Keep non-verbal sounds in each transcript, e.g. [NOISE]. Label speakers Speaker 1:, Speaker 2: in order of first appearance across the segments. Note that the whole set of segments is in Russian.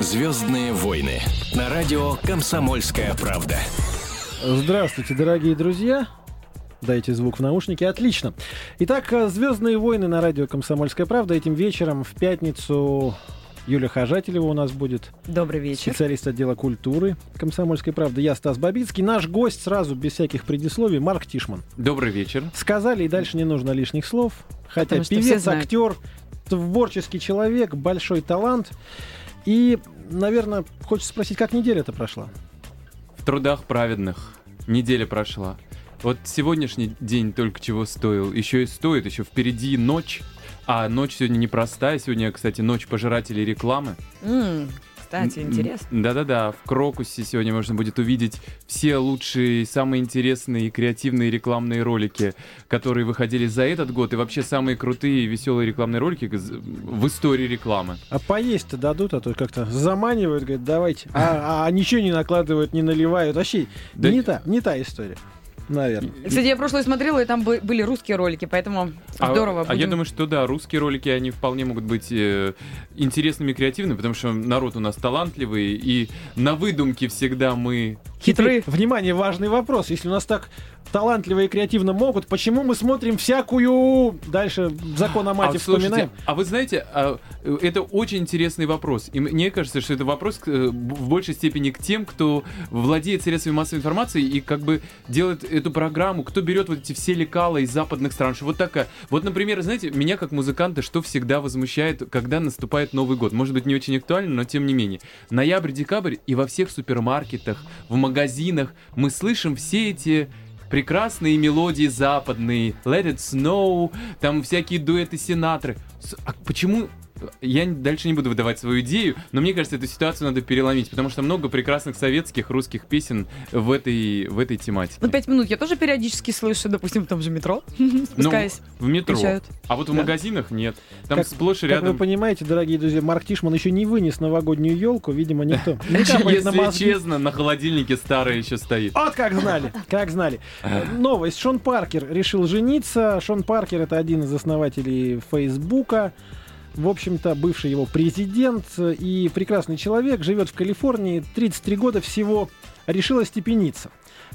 Speaker 1: Звездные войны на радио Комсомольская правда.
Speaker 2: Здравствуйте, дорогие друзья. Дайте звук в наушники. Отлично. Итак, Звездные войны на радио Комсомольская правда. Этим вечером в пятницу Юлия Хожателева у нас будет.
Speaker 3: Добрый вечер.
Speaker 2: Специалист отдела культуры Комсомольской правды. Я Стас Бабицкий. Наш гость сразу, без всяких предисловий, Марк Тишман.
Speaker 4: Добрый вечер.
Speaker 2: Сказали, и дальше не нужно лишних слов. Хотя
Speaker 3: Потому
Speaker 2: певец, актер, творческий человек, большой талант. И, наверное, хочется спросить, как неделя-то прошла?
Speaker 4: В трудах праведных. Неделя прошла. Вот сегодняшний день только чего стоил. Еще и стоит, еще впереди ночь. А ночь сегодня непростая. Сегодня, кстати, ночь пожирателей рекламы.
Speaker 3: М, Кстати,
Speaker 4: М,
Speaker 3: интересно.
Speaker 4: Да-да-да, в Крокусе сегодня можно будет увидеть все лучшие, самые интересные и креативные рекламные ролики, которые выходили за этот год, и вообще самые крутые и веселые рекламные ролики в истории рекламы.
Speaker 2: А поесть-то дадут, а то как-то заманивают, говорят, давайте. А, а ничего не накладывают, не наливают. Вообще,
Speaker 4: Да-
Speaker 2: не, та, не та история, наверное.
Speaker 3: Кстати, я прошлое смотрела, и там бы- были русские ролики, поэтому
Speaker 4: А-
Speaker 3: здорово.
Speaker 4: А, я думаю, что да, русские ролики, они вполне могут быть э, интересными и креативными, потому что народ у нас талантливый, и на выдумке всегда мы...
Speaker 3: Хитры.
Speaker 2: Внимание, важный вопрос. Если у нас так талантливо и креативно могут, почему мы смотрим всякую... Дальше закон о мате
Speaker 4: а, слушайте,
Speaker 2: вспоминаем?
Speaker 4: а вы знаете, а, э, это очень интересный вопрос. И мне кажется, что это вопрос к, э, в большей степени к тем, кто владеет средствами массовой информации и как бы делает эту программу, кто берет вот эти все лекала из западных стран. Что вот такая. Вот, например, знаете, меня как музыканта что всегда возмущает, когда наступает Новый год. Может быть, не очень актуально, но тем не менее. Ноябрь-декабрь и во всех супермаркетах, в магазинах мы слышим все эти прекрасные мелодии западные, Let It Snow, там всякие дуэты Синатры. С- А почему я дальше не буду выдавать свою идею, но мне кажется, эту ситуацию надо переломить, потому что много прекрасных советских, русских песен в этой, в этой тематике.
Speaker 3: Ну, пять минут я тоже периодически слышу, допустим, в том же метро, [LAUGHS]
Speaker 4: Ну,
Speaker 3: спускаясь.
Speaker 4: в метро.
Speaker 3: включают.
Speaker 4: А вот в
Speaker 2: Да.
Speaker 4: магазинах нет. Там
Speaker 2: Как-
Speaker 4: сплошь и
Speaker 2: Как
Speaker 4: рядом.
Speaker 2: вы понимаете, дорогие друзья, Марк Тишман еще не вынес новогоднюю елку, видимо, никто. [LAUGHS]
Speaker 4: Если честно, на холодильнике старая еще стоит.
Speaker 2: Вот как знали, как знали. Новость. Шон Паркер решил жениться. Шон Паркер это один из основателей Фейсбука. В общем-то, бывший его президент э, и прекрасный человек, живет в Калифорнии, 33 года всего, решил остепениться.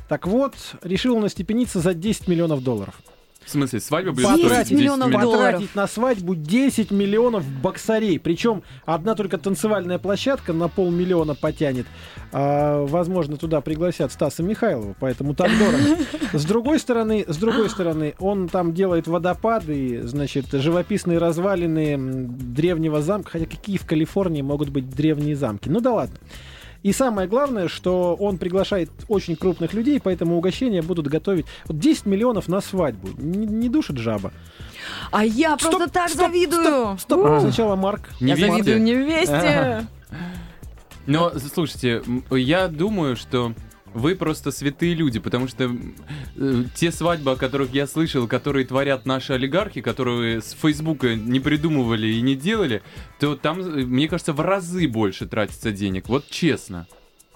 Speaker 2: Так вот, решил он остепениться за 10 миллионов долларов.
Speaker 4: В смысле, свадьба будет
Speaker 3: 10
Speaker 4: стоить 10
Speaker 3: миллионов долларов.
Speaker 2: Потратить на свадьбу 10 миллионов боксарей. Причем одна только танцевальная площадка на полмиллиона потянет. А, возможно, туда пригласят Стаса Михайлова, поэтому так дорого. [LAUGHS] С другой стороны, с другой стороны, он там делает водопады, значит, живописные развалины древнего замка. Хотя какие в Калифорнии могут быть древние замки? Ну да ладно. И самое главное, что он приглашает очень крупных людей, поэтому угощения будут готовить. Вот 10 миллионов на свадьбу. Не, не душит жаба.
Speaker 3: А я
Speaker 2: Стоп,
Speaker 3: просто так
Speaker 2: стоп,
Speaker 3: завидую.
Speaker 2: Стоп,
Speaker 3: У,
Speaker 2: сначала Марк.
Speaker 3: Я
Speaker 4: Невесте.
Speaker 3: завидую невесте.
Speaker 4: Но, слушайте, я думаю, что вы просто святые люди, потому что э, те свадьбы, о которых я слышал, которые творят наши олигархи, которые с Фейсбука не придумывали и не делали, то там, э, мне кажется, в разы больше тратится денег. Вот честно.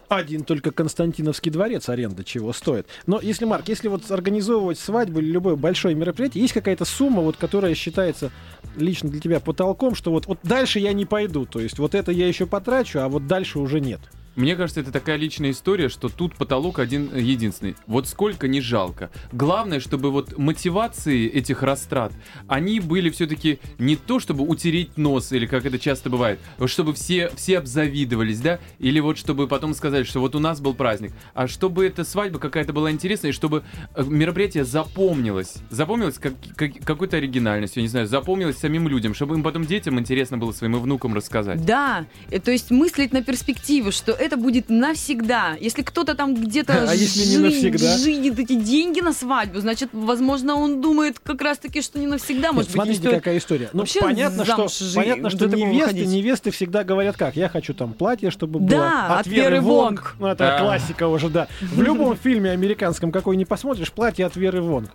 Speaker 2: Один только Константиновский дворец аренда чего стоит. Но если, Марк, если вот организовывать свадьбу или любое большое мероприятие, есть какая-то сумма, вот, которая считается лично для тебя потолком, что вот, вот дальше я не пойду. То есть вот это я еще потрачу, а вот дальше уже нет.
Speaker 4: Мне кажется, это такая личная история, что тут потолок один э, единственный. Вот сколько не жалко. Главное, чтобы вот мотивации этих растрат, они были все-таки не то, чтобы утереть нос, или как это часто бывает, чтобы все, все обзавидовались, да, или вот чтобы потом сказать, что вот у нас был праздник, а чтобы эта свадьба какая-то была интересная, и чтобы э, мероприятие запомнилось. Запомнилось как, как- какой-то оригинальностью, я не знаю, запомнилось самим людям, чтобы им потом детям интересно было своим внукам рассказать.
Speaker 3: Да, э, то есть мыслить на перспективу, что это будет навсегда. Если кто-то там где-то [LAUGHS]
Speaker 2: А если не навсегда?
Speaker 3: жидит эти деньги на свадьбу, значит, возможно, он думает как раз-таки, что не навсегда. Может
Speaker 2: Нет,
Speaker 3: быть,
Speaker 2: смотрите, какая история. Ну, понятно, что, понятно, что невесты, невесты всегда говорят как? Я хочу там платье, чтобы было
Speaker 3: Да, от Веры Вонг.
Speaker 2: Ну, это
Speaker 4: А.
Speaker 2: классика уже, да. В любом [LAUGHS] фильме американском, какой не посмотришь, платье от Веры Вонг.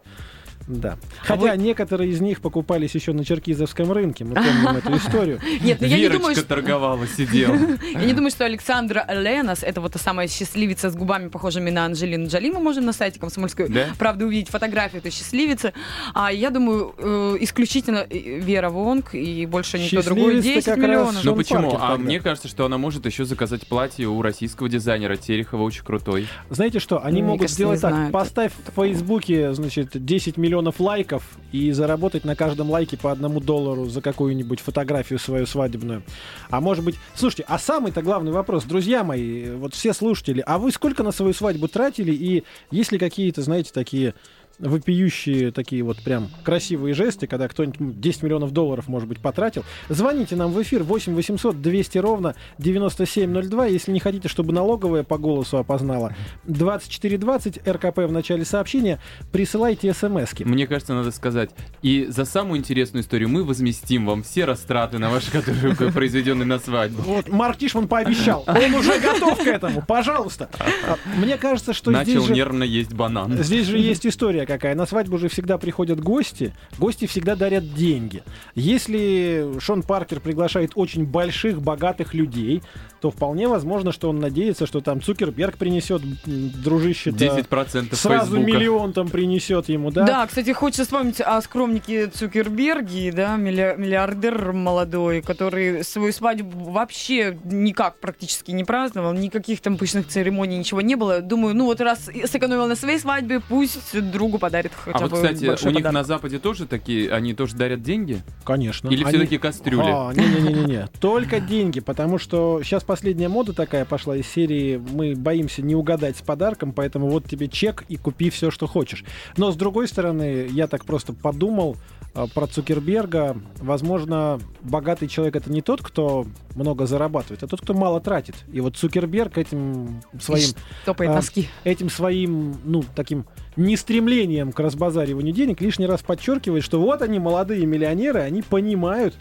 Speaker 2: Да.
Speaker 3: А
Speaker 2: Хотя
Speaker 3: вы-
Speaker 2: некоторые из них покупались еще на Черкизовском рынке. Мы помним эту историю. [LAUGHS]
Speaker 3: Нет, ну я не
Speaker 4: Верочка
Speaker 3: думаю, что...
Speaker 4: торговала, сидела. [LAUGHS]
Speaker 3: Я не думаю, что Александра Ленос, это вот та самая счастливица с губами, похожими на Анджелину Джоли, мы можем на сайте Комсомольской правды увидеть фотографию этой счастливицы. А я думаю, э, исключительно э, Вера Вонг и больше никто другой.
Speaker 2: Счастливец-то
Speaker 3: 10
Speaker 2: как раз
Speaker 3: миллионов.
Speaker 4: Ну почему? А мне кажется, что она может еще заказать платье у российского дизайнера Терехова, очень крутой.
Speaker 2: Знаете что, они могут сделать так. Поставь в Фейсбуке, значит, 10 миллионов лайков и заработать на каждом лайке по одному доллару за какую-нибудь фотографию свою свадебную. А может быть... Слушайте, а самый-то главный вопрос, друзья мои, вот все слушатели, а вы сколько на свою свадьбу тратили? И есть ли какие-то, знаете, такие вопиющие такие вот прям красивые жесты, когда кто-нибудь м, 10 миллионов долларов, может быть, потратил. Звоните нам в эфир 8 800 200 ровно 9702, если не хотите, чтобы налоговая по голосу опознала. 2420 РКП в начале сообщения. Присылайте смски.
Speaker 4: Мне кажется, надо сказать. И за самую интересную историю мы возместим вам все растраты на ваши, которые произведенные на свадьбу.
Speaker 2: Вот Марк Тишман пообещал. Он уже готов к этому. Пожалуйста. [LAUGHS] Мне кажется, что
Speaker 4: Начал
Speaker 2: здесь же...
Speaker 4: нервно есть банан.
Speaker 2: Здесь же есть история какая. На свадьбу же всегда приходят гости. Гости всегда дарят деньги. Если Шон Паркер приглашает очень больших, богатых людей, то вполне возможно, что он надеется, что там Цукерберг принесет, дружище
Speaker 4: 10%
Speaker 2: Сразу
Speaker 4: Фейсбука.
Speaker 2: миллион там принесет ему, да?
Speaker 3: Да? кстати, хочется вспомнить о скромнике Цукерберге, да, милли- миллиардер молодой, который свою свадьбу вообще никак практически не праздновал, никаких там пышных церемоний, ничего не было. Думаю, ну вот раз сэкономил на своей свадьбе, пусть другу подарит хотя
Speaker 4: А вот,
Speaker 3: бы
Speaker 4: кстати,
Speaker 3: большой
Speaker 4: у них
Speaker 3: подарок.
Speaker 4: на Западе тоже такие, они тоже дарят деньги?
Speaker 2: Конечно.
Speaker 4: Или
Speaker 2: Они-
Speaker 4: все-таки кастрюли?
Speaker 2: А, Не-не-не-не. Только деньги, потому что сейчас последняя мода такая пошла из серии «Мы боимся не угадать с подарком, поэтому вот тебе чек и купи все, что хочешь». Но, с другой стороны, я так просто подумал а, про Цукерберга. Возможно, богатый человек — это не тот, кто много зарабатывает, а тот, кто мало тратит. И вот Цукерберг этим своим
Speaker 3: Топает
Speaker 2: а,
Speaker 3: носки.
Speaker 2: этим своим, ну, таким нестремлением к разбазариванию денег лишний раз подчеркивает, что вот они, молодые миллионеры, они понимают,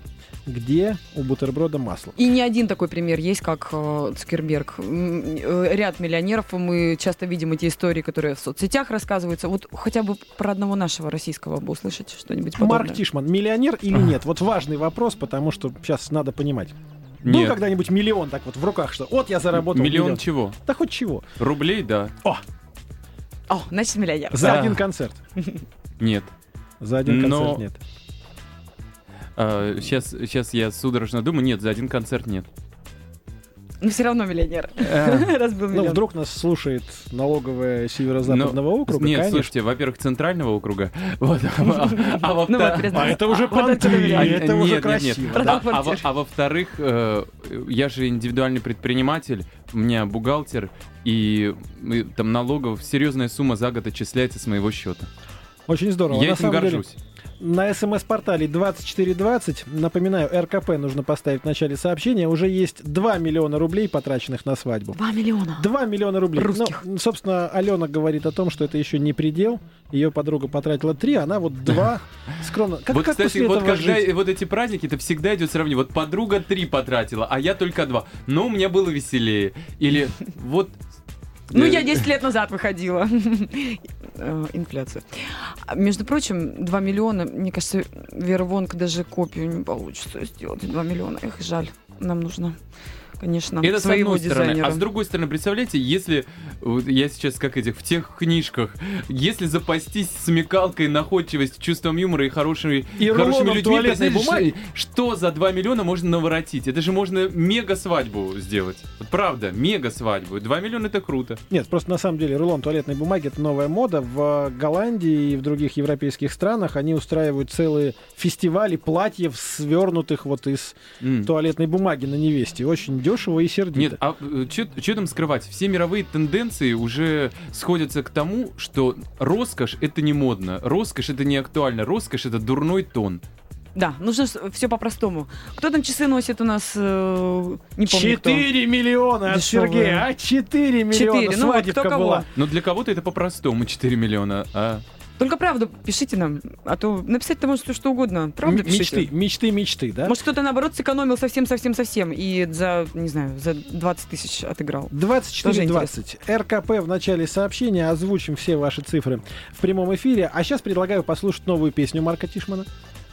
Speaker 2: где у бутерброда масло.
Speaker 3: И не один такой пример есть, как э, Цукерберг. Э, Ряд миллионеров, мы часто видим эти истории, которые в соцсетях рассказываются. Вот хотя бы про одного нашего российского бы услышать что-нибудь подобное.
Speaker 2: Марк Тишман, миллионер или нет? Вот важный вопрос, потому что сейчас надо понимать. Был
Speaker 4: Нет.
Speaker 2: когда-нибудь миллион так вот в руках, что вот я заработал
Speaker 4: Миллион
Speaker 2: миллион.
Speaker 4: чего?
Speaker 2: Да хоть чего.
Speaker 4: Рублей, да.
Speaker 3: О, значит, миллионер.
Speaker 2: За
Speaker 4: Да.
Speaker 2: один концерт.
Speaker 4: Нет.
Speaker 2: За один
Speaker 4: Но-
Speaker 2: концерт нет.
Speaker 4: сейчас, сейчас я судорожно думаю, нет, за один концерт нет.
Speaker 3: Но все равно миллионер. [LAUGHS] Раз был
Speaker 2: Ну,
Speaker 3: миллион.
Speaker 2: вдруг нас слушает налоговая северо-западного
Speaker 4: Ну,
Speaker 2: округа,
Speaker 4: Нет,
Speaker 2: конечно.
Speaker 4: слушайте, во-первых, центрального округа. Вот. А а
Speaker 3: Ну вот,
Speaker 2: А это уже понты, это уже красиво.
Speaker 4: А- а. А во-вторых, э, я же индивидуальный предприниматель, у меня бухгалтер, и мы- там налогов серьезная сумма за год отчисляется с моего счета.
Speaker 2: Очень здорово.
Speaker 4: Я
Speaker 2: На
Speaker 4: этим
Speaker 2: самом деле,
Speaker 4: горжусь.
Speaker 2: На смс-портале 2420, напоминаю, РКП нужно поставить в начале сообщения, уже есть 2 миллиона рублей, потраченных на свадьбу.
Speaker 3: Два миллиона.
Speaker 2: 2 миллиона рублей.
Speaker 3: Русских.
Speaker 2: Ну, собственно, Алена говорит о том, что это еще не предел. Ее подруга потратила 3, она вот 2 скромно. Как,
Speaker 4: вот,
Speaker 2: как
Speaker 4: кстати,
Speaker 2: после
Speaker 4: вот
Speaker 2: этого
Speaker 4: когда
Speaker 2: жить?
Speaker 4: вот эти праздники, это всегда идет сравнение. Вот подруга три потратила, а я только два. Но у меня было веселее. Или вот...
Speaker 3: Ну,
Speaker 4: э,
Speaker 3: я 10 лет назад выходила. [LAUGHS] Э, Инфляция. Между прочим, 2 миллиона, мне кажется, Вера Вонг даже копию не получится сделать. 2 миллиона. Эх, жаль. Нам нужно, конечно,
Speaker 4: Это с одной стороны.
Speaker 3: дизайнера.
Speaker 4: А с другой стороны, представляете, если вот я сейчас как этих в тех книжках, если запастись смекалкой, находчивостью, чувством юмора и хорошими,
Speaker 2: И
Speaker 4: хорошими людьми,
Speaker 2: туалетной
Speaker 4: представляешь,
Speaker 2: бумаги.
Speaker 4: что за 2 миллиона можно наворотить? Это же можно мега свадьбу сделать. Вот правда, мега свадьбу. 2 миллиона это круто.
Speaker 2: Нет, просто на самом деле рулон туалетной бумаги это новая мода. В Голландии и в других европейских странах они устраивают целые фестивали платьев, свернутых вот из
Speaker 4: М.
Speaker 2: туалетной бумаги на невесте. Очень дешево и сердито.
Speaker 4: Нет, а что там скрывать? Все мировые тенденции уже сходятся к тому, что роскошь это не модно, роскошь это не актуально, роскошь это дурной тон.
Speaker 3: Да, нужно все по-простому. Кто там часы носит у нас? э, Не помню кто.
Speaker 2: 4 миллиона от
Speaker 3: Дешевые.
Speaker 2: Сергея, а 4 миллиона
Speaker 3: Четыре. Ну вот,
Speaker 2: свадебка
Speaker 3: кто кого?
Speaker 2: была.
Speaker 4: Но для кого-то это по-простому 4 миллиона, а
Speaker 3: Только правду пишите нам, а то написать-то может все что угодно. Правду
Speaker 2: М-
Speaker 3: пишите.
Speaker 2: Мечты, мечты, мечты, да?
Speaker 3: Может, кто-то, наоборот, сэкономил совсем-совсем-совсем и за, не знаю, за 20 тысяч отыграл.
Speaker 2: 24.20. РКП в начале сообщения. Озвучим все ваши цифры в прямом эфире. А сейчас предлагаю послушать новую песню Марка Тишмана.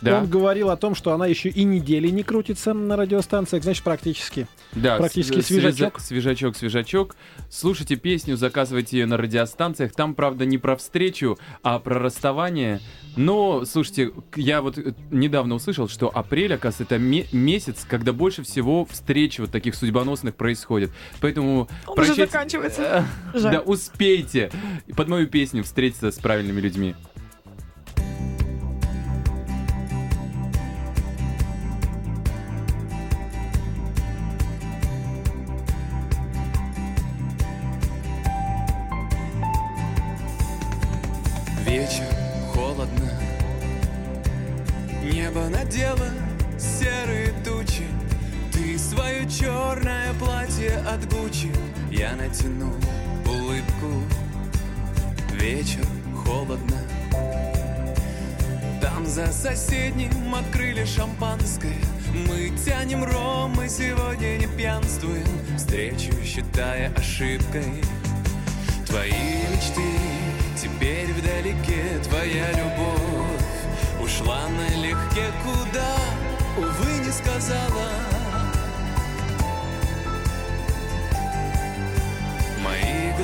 Speaker 5: Да,
Speaker 2: Он говорил о том, что она еще и недели не крутится на радиостанциях, значит, практически.
Speaker 5: да,
Speaker 2: практически
Speaker 5: с-
Speaker 2: свежачок.
Speaker 5: свежа- Свежачок, свежачок. Слушайте песню, заказывайте ее на радиостанциях. Там, правда, не про встречу, а про расставание. Но, слушайте, я вот э, недавно услышал, что апрель, оказывается, это ме- месяц, когда больше всего встреч вот таких судьбоносных происходит. Поэтому
Speaker 3: Он уже
Speaker 5: прощайте-
Speaker 3: заканчивается. [LAUGHS]
Speaker 5: Э,
Speaker 3: Жаль.
Speaker 5: Да, успейте под мою песню встретиться с правильными людьми.
Speaker 4: Черное платье от Гуччи. Я натяну улыбку. Вечер, холодно. Там за соседним открыли шампанское. Мы тянем ром, мы сегодня не пьянствуем. Встречу считая ошибкой. Твои мечты теперь вдалеке Твоя любовь ушла налегке. Куда, увы, не сказала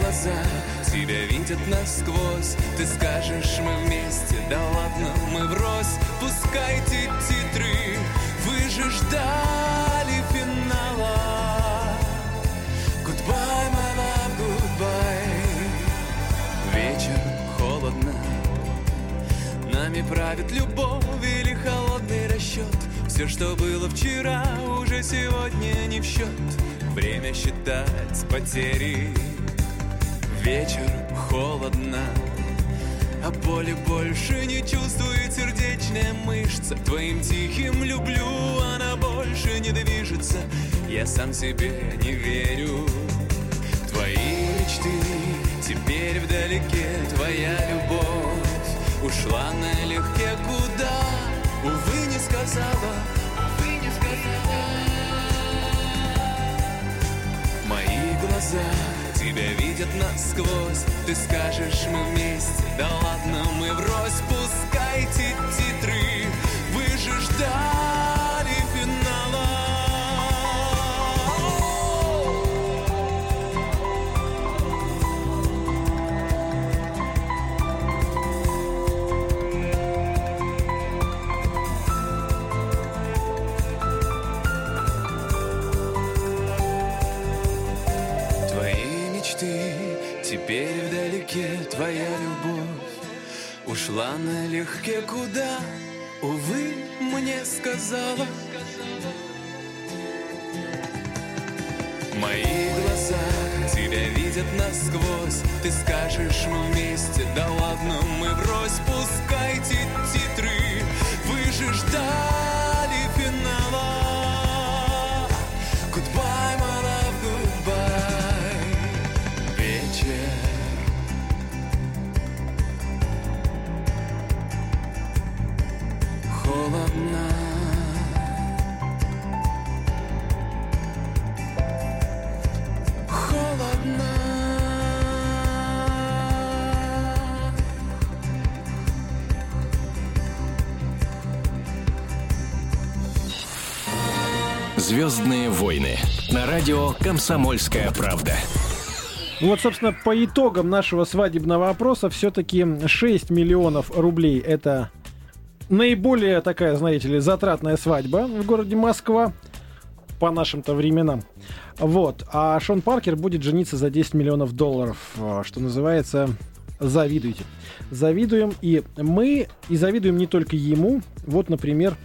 Speaker 4: глаза. Тебя видят насквозь. Ты скажешь, мы вместе, да ладно, мы врозь. Пускайте титры, вы же ждали финала. Goodbye, my love, goodbye. Вечер, холодно. Нами правит любовь или холодный расчет. Все, что было вчера, уже сегодня не в счет Время считать потери Вечер, холодно а боли больше не чувствует сердечная мышца Твоим тихим люблю, она больше не движется. Я сам себе не верю. Твои мечты теперь вдалеке Твоя любовь ушла налегке. Куда, увы, не сказала Увы, не сказала. Мои глаза тебя видят насквозь. Ты скажешь, мы вместе, да ладно, мы сказала. Мои глаза тебя видят насквозь. Ты скажешь, мы вместе, да ладно, мы врозь
Speaker 1: Звездные войны на радио Комсомольская правда.
Speaker 2: Ну Вот, собственно, по итогам нашего свадебного опроса все-таки 6 миллионов рублей это наиболее такая, знаете ли, затратная свадьба в городе Москва по нашим-то временам. Вот. А Шон Паркер будет жениться за 10 миллионов долларов, а, что называется, завидуйте. Завидуем и мы, и завидуем не только ему. Вот, например,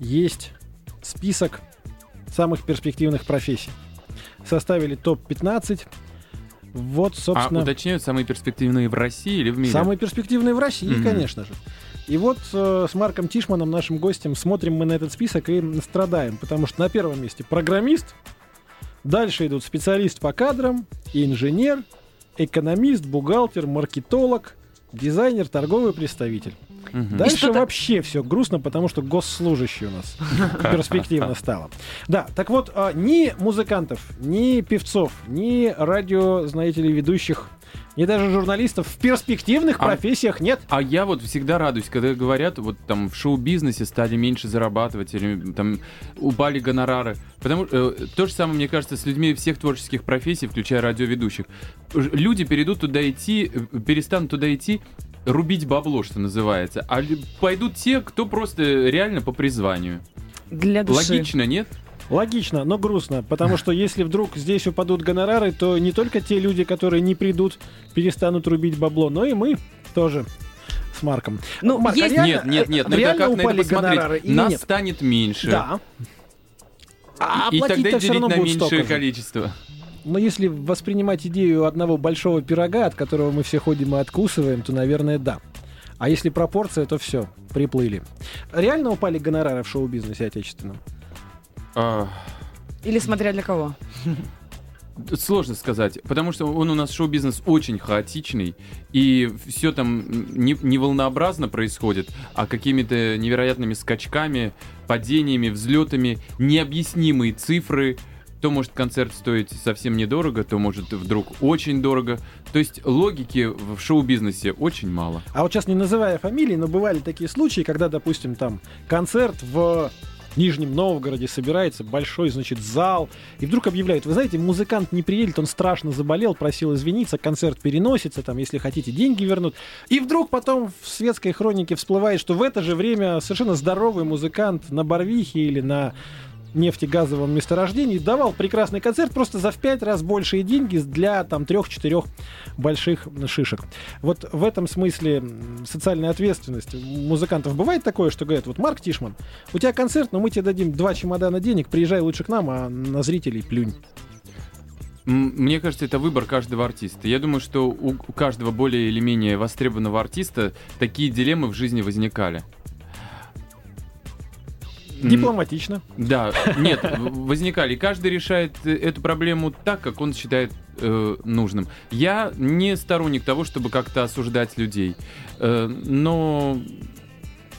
Speaker 2: есть список самых перспективных профессий. Составили топ-15. Вот, собственно...
Speaker 5: А уточняют, самые перспективные в России или в мире?
Speaker 2: Самые перспективные в России,
Speaker 5: Мгм.
Speaker 2: конечно же. И вот э, с Марком Тишманом, нашим гостем, смотрим мы на этот список и страдаем, потому что на первом месте программист, дальше идут специалист по кадрам, инженер, экономист, бухгалтер, маркетолог, дизайнер, торговый представитель.
Speaker 4: Мгм.
Speaker 2: Дальше вообще все грустно, потому что госслужащий у нас [LAUGHS] перспективно стало. Да, так вот, а, ни музыкантов, ни певцов, ни радио, знаете ли, ведущих, ни даже журналистов в перспективных
Speaker 4: А-
Speaker 2: профессиях нет.
Speaker 4: А я вот всегда радуюсь, когда говорят, вот там в шоу-бизнесе стали меньше зарабатывать, или там упали гонорары. Потому что то же самое, мне кажется, с людьми всех творческих профессий, включая радиоведущих. Люди перейдут туда идти, э, перестанут туда идти, рубить бабло, что называется. А пойдут те, кто просто реально по призванию.
Speaker 3: Для души.
Speaker 4: Логично, нет?
Speaker 2: Логично, но грустно, потому что если вдруг здесь упадут гонорары, то не только те люди, которые не придут, перестанут рубить бабло, но и мы тоже с Марком.
Speaker 3: Ну,
Speaker 2: Марк, а
Speaker 3: есть-
Speaker 2: реально-
Speaker 4: нет, нет, нет. Ну это как на это посмотреть? Нас
Speaker 2: нет?
Speaker 4: станет меньше.
Speaker 2: Да. А
Speaker 4: и тогда
Speaker 2: платить-то все
Speaker 4: делить
Speaker 2: равно
Speaker 4: на
Speaker 2: будет столько
Speaker 4: меньшее
Speaker 2: же.
Speaker 4: количество.
Speaker 2: Но если воспринимать идею одного большого пирога, от которого мы все ходим и откусываем, то, наверное, да. А если пропорция, то все, приплыли. Реально упали гонорары в шоу-бизнесе отечественном?
Speaker 4: А,
Speaker 3: Или смотря для кого.
Speaker 4: Сложно сказать, потому что он у нас шоу-бизнес очень хаотичный, и все там не, не волнообразно происходит, а какими-то невероятными скачками, падениями, взлетами, необъяснимые цифры. То может концерт стоить совсем недорого, то может вдруг очень дорого. То есть логики в шоу-бизнесе очень мало.
Speaker 2: А вот сейчас не называя фамилии, но бывали такие случаи, когда, допустим, там концерт в Нижнем Новгороде собирается большой, значит, зал, и вдруг объявляют, вы знаете, музыкант не приедет, он страшно заболел, просил извиниться, концерт переносится, там, если хотите, деньги вернут. И вдруг потом в светской хронике всплывает, что в это же время совершенно здоровый музыкант на Барвихе или на нефтегазовом месторождении давал прекрасный концерт просто за в пять раз большие деньги для там трех-четырех больших шишек. Вот в этом смысле социальная ответственность музыкантов бывает такое, что говорят, вот Марк Тишман, у тебя концерт, но мы тебе дадим два чемодана денег, приезжай лучше к нам, а на зрителей плюнь.
Speaker 4: Мне кажется, это выбор каждого артиста. Я думаю, что у каждого более или менее востребованного артиста такие дилеммы в жизни возникали.
Speaker 2: Дипломатично.
Speaker 4: Да, нет, возникали. Каждый решает э, эту проблему так, как он считает э, нужным. Я не сторонник того, чтобы как-то осуждать людей. Э, но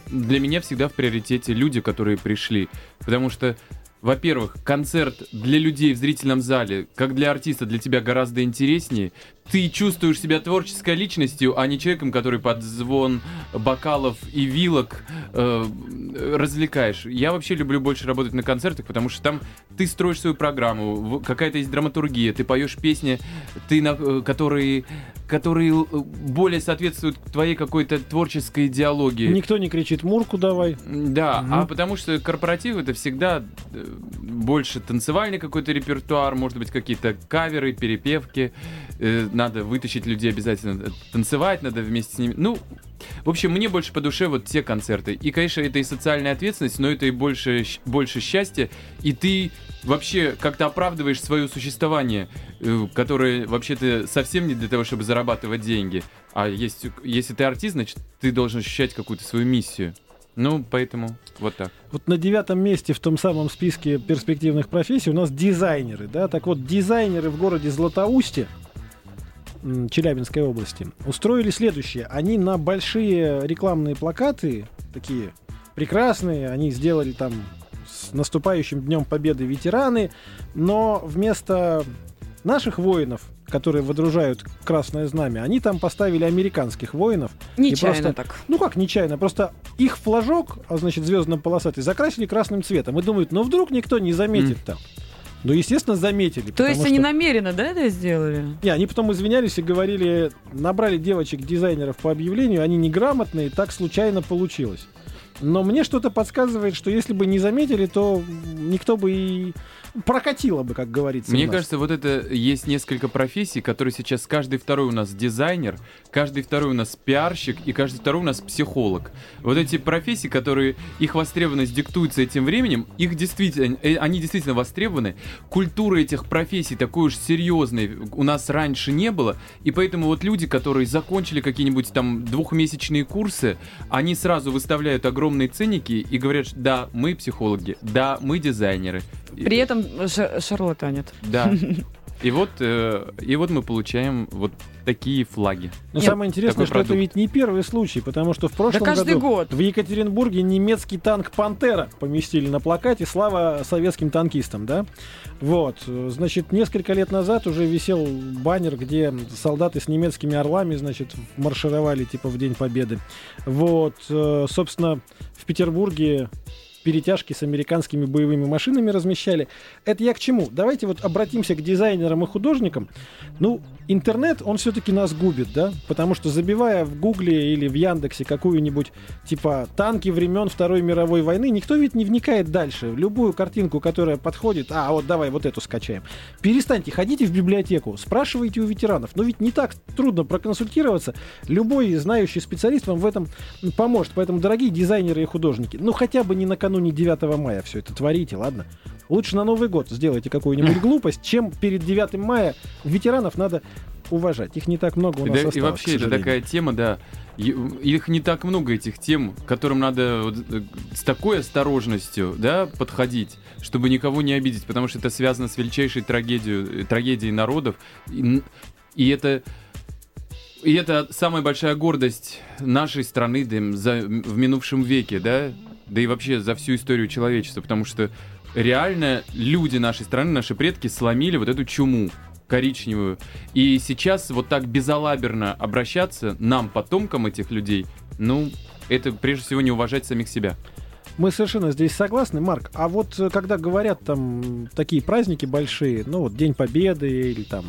Speaker 4: для меня всегда в приоритете люди, которые пришли. Потому что, во-первых, концерт для людей в зрительном зале, как для артиста, для тебя гораздо интереснее. Ты чувствуешь себя творческой личностью, а не человеком, который под звон бокалов и вилок э, развлекаешь. Я вообще люблю больше работать на концертах, потому что там ты строишь свою программу, какая-то есть драматургия, ты поешь песни, ты на- э, которые, которые э, более соответствуют твоей какой-то творческой идеологии.
Speaker 2: Никто не кричит «Мурку давай».
Speaker 4: Да,
Speaker 2: Мгм.
Speaker 4: а потому что корпоратив это всегда э, больше танцевальный какой-то репертуар, может быть, какие-то каверы, перепевки. э, надо вытащить людей обязательно танцевать, надо вместе с ними. Ну, в общем, мне больше по душе вот те концерты. И, конечно, это и социальная ответственность, но это и больше, больше счастья. И ты вообще как-то оправдываешь свое существование, э, которое вообще-то совсем не для того, чтобы зарабатывать деньги. А есть, если ты артист, значит, ты должен ощущать какую-то свою миссию. Ну, поэтому вот так.
Speaker 2: Вот на девятом месте в том самом списке перспективных профессий у нас дизайнеры, да, так вот дизайнеры в городе Златоусте, Челябинской области, устроили следующее. Они на большие рекламные плакаты, такие прекрасные, они сделали там с наступающим Днем Победы ветераны, но вместо наших воинов, которые водружают красное знамя, они там поставили американских воинов,
Speaker 3: Нечаянно
Speaker 2: просто-
Speaker 3: так.
Speaker 2: ну как нечаянно, просто их флажок, а значит звездно-полосатый, закрасили красным цветом. И думают, ну вдруг никто не заметит там. Ну, естественно, заметили.
Speaker 3: То есть
Speaker 2: что-
Speaker 3: они намеренно, да, это сделали?
Speaker 2: Не, они потом извинялись и говорили, набрали девочек-дизайнеров по объявлению, они неграмотные, так случайно получилось. Но мне что-то подсказывает, что если бы не заметили, то никто бы и прокатило бы, как говорится.
Speaker 4: Мне кажется, вот это есть несколько профессий, которые сейчас каждый второй у нас дизайнер, каждый второй у нас пиарщик и каждый второй у нас психолог. Вот эти профессии, которые их востребованность диктуется этим временем, их действительно, э, они действительно востребованы. Культура этих профессий такой уж серьезной у нас раньше не было, и поэтому вот люди, которые закончили какие-нибудь там двухмесячные курсы, они сразу выставляют огромные ценники и говорят, что да, мы психологи, да, мы дизайнеры.
Speaker 3: При этом там ша- шарлатанят.
Speaker 4: Да. [LAUGHS] И вот, э, и вот мы получаем вот такие флаги.
Speaker 2: Но
Speaker 3: Нет,
Speaker 2: самое интересное, что это
Speaker 4: продукт.
Speaker 2: ведь не первый случай, потому что в прошлом
Speaker 3: каждый
Speaker 2: году
Speaker 3: год.
Speaker 2: в Екатеринбурге немецкий танк «Пантера» поместили на плакате «Слава советским танкистам», да? Вот, значит, несколько лет назад уже висел баннер, где солдаты с немецкими орлами, значит, маршировали типа в День Победы. Вот, э, собственно, в Петербурге перетяжки с американскими боевыми машинами размещали. Это я к чему? Давайте вот обратимся к дизайнерам и художникам. Ну, интернет, он все-таки нас губит, да? Потому что забивая в Гугле или в Яндексе какую-нибудь, типа, танки времен Второй мировой войны, никто ведь не вникает дальше. Любую картинку, которая подходит, а, вот давай вот эту скачаем. Перестаньте, ходите в библиотеку, спрашивайте у ветеранов. Но ведь не так трудно проконсультироваться. Любой знающий специалист вам в этом поможет. Поэтому, дорогие дизайнеры и художники, ну хотя бы не накануне 9 мая все это творите, ладно? Лучше на Новый год сделайте какую-нибудь [LAUGHS] глупость, чем перед 9 мая ветеранов надо уважать. Их не так много у
Speaker 4: И,
Speaker 2: нас
Speaker 4: да- и
Speaker 2: осталось,
Speaker 4: вообще
Speaker 2: к
Speaker 4: это такая тема, да. и- Их не так много, этих тем, к которым надо вот, э, с такой осторожностью да, подходить, чтобы никого не обидеть, потому что это связано с величайшей трагедией, трагедией народов. И, и это и это самая большая гордость нашей страны да, за, в минувшем веке, да, да и вообще за всю историю человечества, потому что реально люди нашей страны, наши предки сломили вот эту чуму коричневую. И сейчас вот так безалаберно обращаться нам, потомкам этих людей, ну, это прежде всего не уважать самих себя.
Speaker 2: Мы совершенно здесь согласны, Марк. А вот э, когда говорят там такие праздники большие, ну вот День Победы или там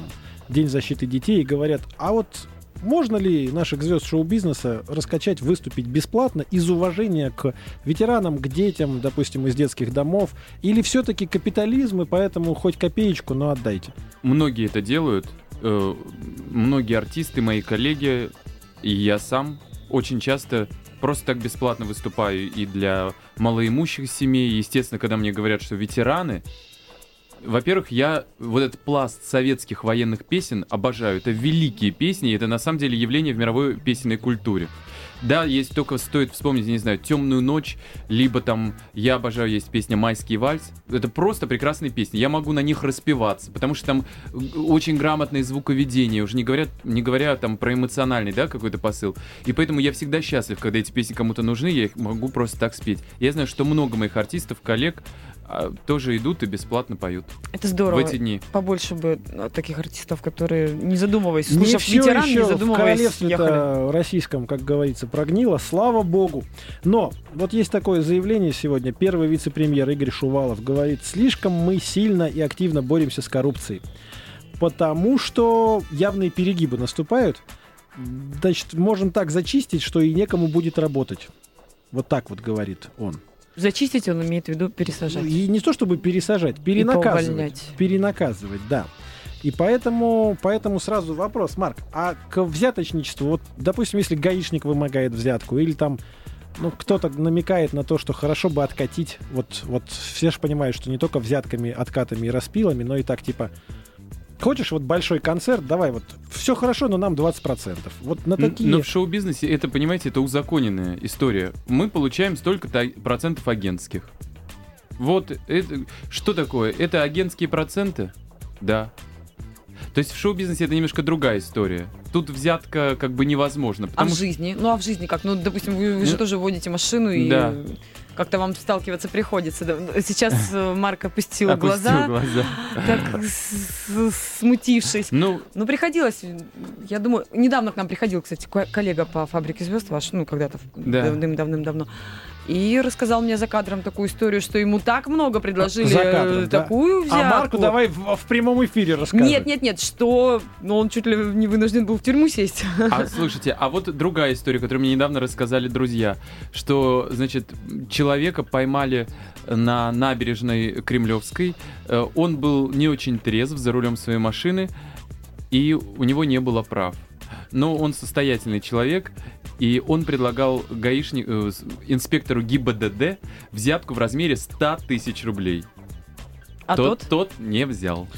Speaker 2: День защиты детей, говорят, а вот можно ли наших звезд шоу-бизнеса раскачать, выступить бесплатно из уважения к ветеранам, к детям, допустим, из детских домов? Или все-таки капитализм, и поэтому хоть копеечку, но отдайте?
Speaker 4: Многие это делают. э, Многие артисты, мои коллеги, и я сам очень часто просто так бесплатно выступаю и для малоимущих семей. Естественно, когда мне говорят, что ветераны, во-первых, я вот этот пласт советских военных песен обожаю. Это великие песни, это на самом деле явление в мировой песенной культуре. Да, есть только стоит вспомнить, не знаю, «Темную ночь», либо там, я обожаю, есть песня «Майский вальс». Это просто прекрасные песни. Я могу на них распеваться, потому что там очень грамотное звуковедение, уже не, говорят, не говоря там про эмоциональный, да, какой-то посыл. И поэтому я всегда счастлив, когда эти песни кому-то нужны, я их могу просто так спеть. Я знаю, что много моих артистов, коллег тоже идут и бесплатно поют
Speaker 3: Это
Speaker 4: в
Speaker 3: здорово.
Speaker 4: эти дни.
Speaker 3: Побольше бы э, таких артистов, которые, не задумываясь,
Speaker 2: Не
Speaker 3: слушав
Speaker 2: все
Speaker 3: ветеран, не
Speaker 2: еще в
Speaker 3: задумываясь, ехали.
Speaker 2: королевстве российском, как говорится, прогнило. Слава богу. Но вот есть такое заявление сегодня. Первый вице-премьер Игорь Шувалов говорит, слишком мы сильно и активно боремся с коррупцией. Потому что явные перегибы наступают. Значит, можем так зачистить, что и некому будет работать. Вот так вот говорит он.
Speaker 3: Зачистить он имеет в виду пересажать.
Speaker 2: И не то чтобы пересажать, перенаказывать. Перенаказывать, да. И поэтому, поэтому сразу вопрос, Марк, а к взяточничеству, вот, допустим, если гаишник вымогает взятку, или там ну, кто-то намекает на то, что хорошо бы откатить, вот, вот все же понимают, что не только взятками, откатами и распилами, но и так типа, хочешь вот большой концерт, давай вот, все хорошо, но нам 20%. Вот на такие...
Speaker 4: Но в шоу-бизнесе это, понимаете, это узаконенная история. Мы получаем столько-то процентов агентских. Вот это, что такое? Это агентские проценты? Да. То есть в шоу-бизнесе это немножко другая история. Тут взятка как бы невозможно.
Speaker 3: А в жизни? Ну, а в жизни как? Ну, допустим, вы, вы же
Speaker 4: Ну,
Speaker 3: тоже водите машину, и
Speaker 4: да.
Speaker 3: как-то вам сталкиваться приходится. Сейчас э, Марк опустил,
Speaker 4: опустил
Speaker 3: глаза,
Speaker 4: глаза.
Speaker 3: так смутившись.
Speaker 4: Ну,
Speaker 3: Ну, приходилось, я думаю, недавно к нам приходил, кстати, ко- коллега по «Фабрике звезд» ваш, ну, когда-то в-
Speaker 4: Да.
Speaker 3: давным-давным-давно, и рассказал мне за кадром такую историю, что ему так много предложили
Speaker 2: За кадром,
Speaker 3: э,
Speaker 2: да.
Speaker 3: такую взятку.
Speaker 2: А Марку давай в, в прямом эфире расскажи.
Speaker 3: Нет, нет, нет, что ну, он чуть ли не вынужден был в тюрьму сесть.
Speaker 4: А слушайте, а вот другая история, которую мне недавно рассказали друзья, что, значит, человека поймали на набережной Кремлевской, э, он был не очень трезв за рулем своей машины, и у него не было прав. Но он состоятельный человек, и он предлагал гаишник, э, инспектору ГИБДД взятку в размере 100 тысяч рублей.
Speaker 3: А
Speaker 4: тот,
Speaker 3: тот?
Speaker 4: тот не взял.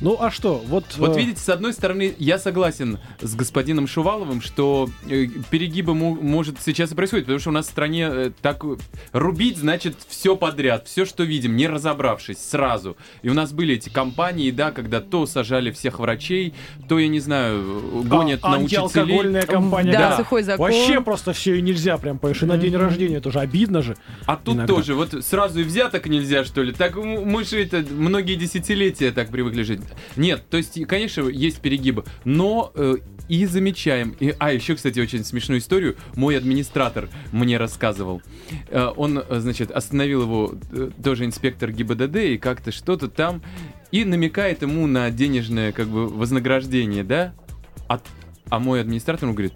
Speaker 2: Ну а что, вот...
Speaker 4: Вот
Speaker 2: э,
Speaker 4: видите, с одной стороны, я согласен с господином Шуваловым, что э, перегиба му- может сейчас и происходит, потому что у нас в стране э, так рубить значит все подряд, все, что видим, не разобравшись сразу. И у нас были эти кампании, да, когда то сажали всех врачей, то, я не знаю, гонят
Speaker 2: а,
Speaker 4: на учителей.
Speaker 2: антиалкогольная компания.
Speaker 3: Да,
Speaker 4: Да.
Speaker 3: сухой закон.
Speaker 2: Вообще просто все и нельзя прям, понимаешь, и на день рождения, это же обидно же.
Speaker 4: А тут
Speaker 2: Иногда.
Speaker 4: тоже, вот сразу и взяток нельзя, что ли? Так мы же это многие десятилетия так привыкли жить. Нет, то есть, конечно, есть перегибы, но э, и замечаем. И, а, еще, кстати, очень смешную историю мой администратор мне рассказывал. Э, он, э, значит, остановил его э, тоже инспектор ГИБДД и как-то что-то там и намекает ему на денежное как бы вознаграждение, да? А, а мой администратор ему говорит,